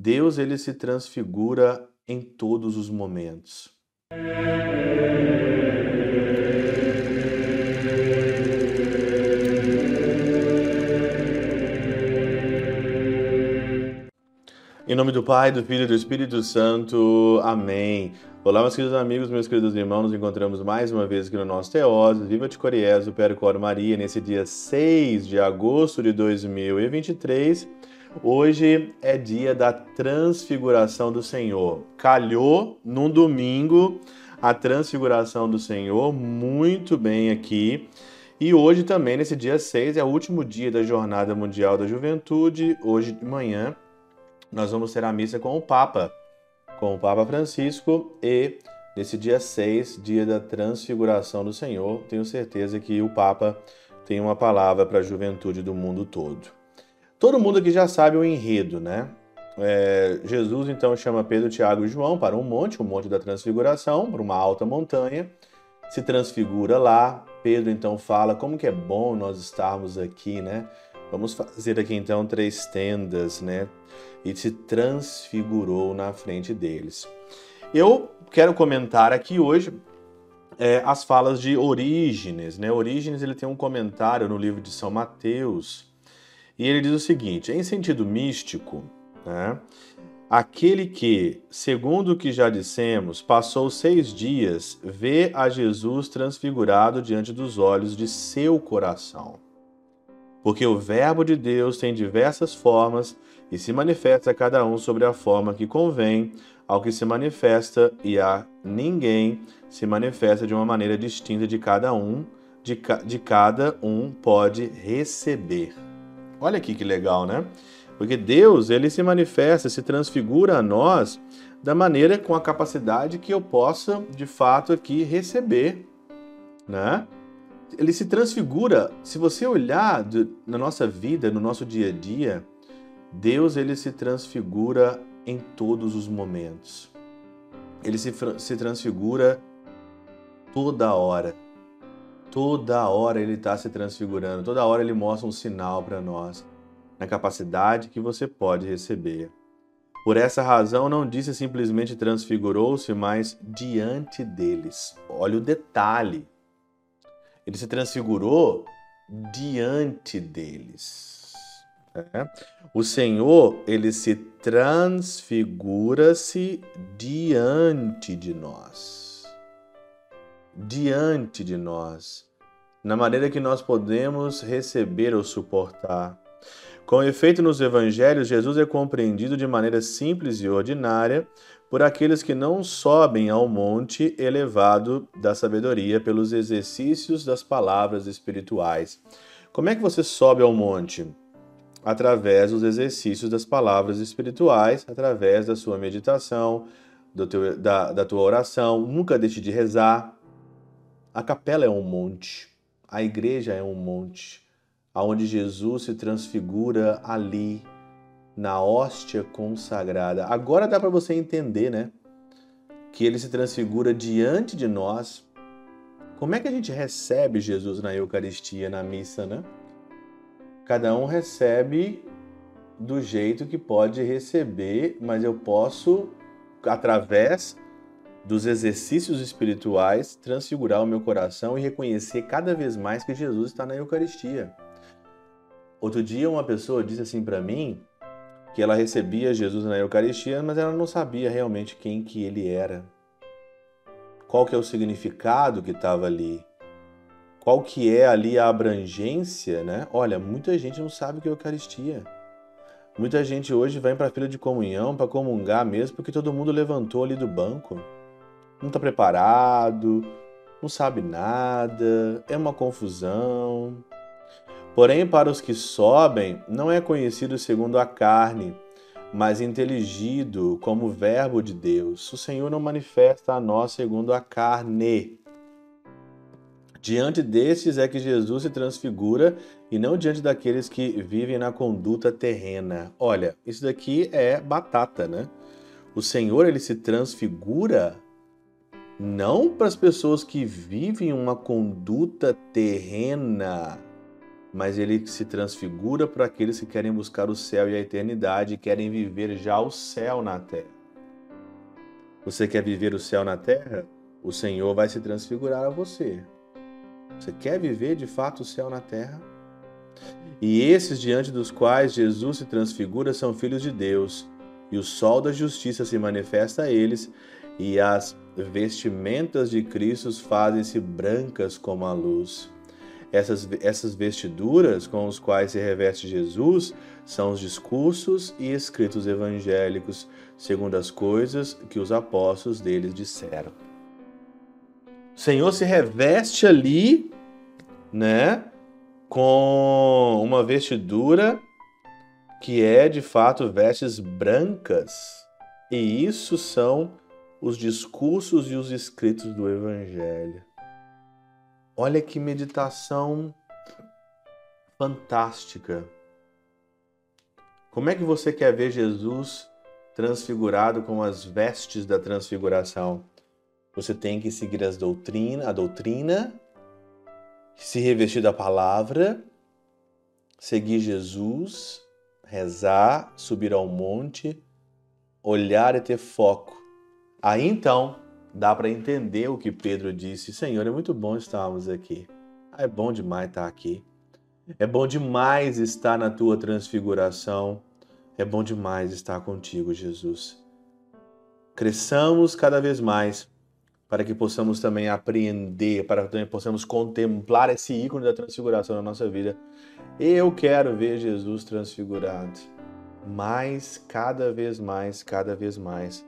Deus ele se transfigura em todos os momentos. Em nome do Pai, do Filho e do Espírito Santo. Amém. Olá, meus queridos amigos, meus queridos irmãos. Nos encontramos mais uma vez aqui no nosso Teóse. Viva de Coriezo, Percor Maria, nesse dia 6 de agosto de 2023. Hoje é dia da transfiguração do Senhor. Calhou num domingo a transfiguração do Senhor, muito bem aqui. E hoje também, nesse dia 6, é o último dia da Jornada Mundial da Juventude. Hoje de manhã nós vamos ter a missa com o Papa, com o Papa Francisco e nesse dia 6, dia da transfiguração do Senhor, tenho certeza que o Papa tem uma palavra para a juventude do mundo todo. Todo mundo aqui já sabe o enredo, né? É, Jesus então chama Pedro, Tiago e João para um monte, o um monte da transfiguração, para uma alta montanha, se transfigura lá. Pedro então fala como que é bom nós estarmos aqui, né? Vamos fazer aqui então três tendas, né? E se transfigurou na frente deles. Eu quero comentar aqui hoje é, as falas de Orígenes, né? Orígenes ele tem um comentário no livro de São Mateus e ele diz o seguinte: em sentido místico, né? Aquele que, segundo o que já dissemos, passou seis dias, vê a Jesus transfigurado diante dos olhos de seu coração porque o Verbo de Deus tem diversas formas e se manifesta a cada um sobre a forma que convém ao que se manifesta, e a ninguém se manifesta de uma maneira distinta de cada um, de, ca de cada um pode receber. Olha aqui que legal, né? Porque Deus, ele se manifesta, se transfigura a nós da maneira com a capacidade que eu possa, de fato, aqui receber, né? ele se transfigura. Se você olhar do, na nossa vida, no nosso dia a dia, Deus ele se transfigura em todos os momentos. Ele se, se transfigura toda hora. Toda hora ele está se transfigurando. Toda hora ele mostra um sinal para nós na capacidade que você pode receber. Por essa razão, não disse simplesmente transfigurou-se, mas diante deles. Olha o detalhe ele se transfigurou diante deles. É. O Senhor, ele se transfigura-se diante de nós. Diante de nós. Na maneira que nós podemos receber ou suportar. Com efeito, nos evangelhos, Jesus é compreendido de maneira simples e ordinária por aqueles que não sobem ao monte elevado da sabedoria pelos exercícios das palavras espirituais. Como é que você sobe ao monte? Através dos exercícios das palavras espirituais, através da sua meditação, teu, da, da tua oração. Nunca deixe de rezar. A capela é um monte, a igreja é um monte, aonde Jesus se transfigura ali na hóstia consagrada. Agora dá para você entender, né? Que ele se transfigura diante de nós. Como é que a gente recebe Jesus na Eucaristia, na missa, né? Cada um recebe do jeito que pode receber, mas eu posso, através dos exercícios espirituais, transfigurar o meu coração e reconhecer cada vez mais que Jesus está na Eucaristia. Outro dia, uma pessoa disse assim para mim que ela recebia Jesus na Eucaristia, mas ela não sabia realmente quem que ele era. Qual que é o significado que estava ali? Qual que é ali a abrangência, né? Olha, muita gente não sabe o que é Eucaristia. Muita gente hoje vai para a fila de comunhão para comungar mesmo porque todo mundo levantou ali do banco. Não está preparado, não sabe nada, é uma confusão. Porém, para os que sobem, não é conhecido segundo a carne, mas inteligido como Verbo de Deus. O Senhor não manifesta a nós segundo a carne. Diante destes é que Jesus se transfigura e não diante daqueles que vivem na conduta terrena. Olha, isso daqui é batata, né? O Senhor ele se transfigura não para as pessoas que vivem uma conduta terrena, mas ele se transfigura para aqueles que querem buscar o céu e a eternidade querem viver já o céu na terra. Você quer viver o céu na terra? O Senhor vai se transfigurar a você. Você quer viver de fato o céu na terra? E esses diante dos quais Jesus se transfigura são filhos de Deus, e o sol da justiça se manifesta a eles, e as vestimentas de Cristo fazem-se brancas como a luz. Essas, essas vestiduras com os quais se reveste Jesus são os discursos e escritos evangélicos, segundo as coisas que os apóstolos deles disseram. O Senhor se reveste ali, né, com uma vestidura que é de fato vestes brancas, e isso são os discursos e os escritos do Evangelho. Olha que meditação fantástica. Como é que você quer ver Jesus transfigurado com as vestes da transfiguração? Você tem que seguir as doutrina, a doutrina, se revestir da palavra, seguir Jesus, rezar, subir ao monte, olhar e ter foco. Aí então dá para entender o que Pedro disse: Senhor, é muito bom estarmos aqui. É bom demais estar aqui. É bom demais estar na tua transfiguração. É bom demais estar contigo, Jesus. Cresçamos cada vez mais para que possamos também apreender, para que também possamos contemplar esse ícone da transfiguração na nossa vida. Eu quero ver Jesus transfigurado, mais, cada vez mais, cada vez mais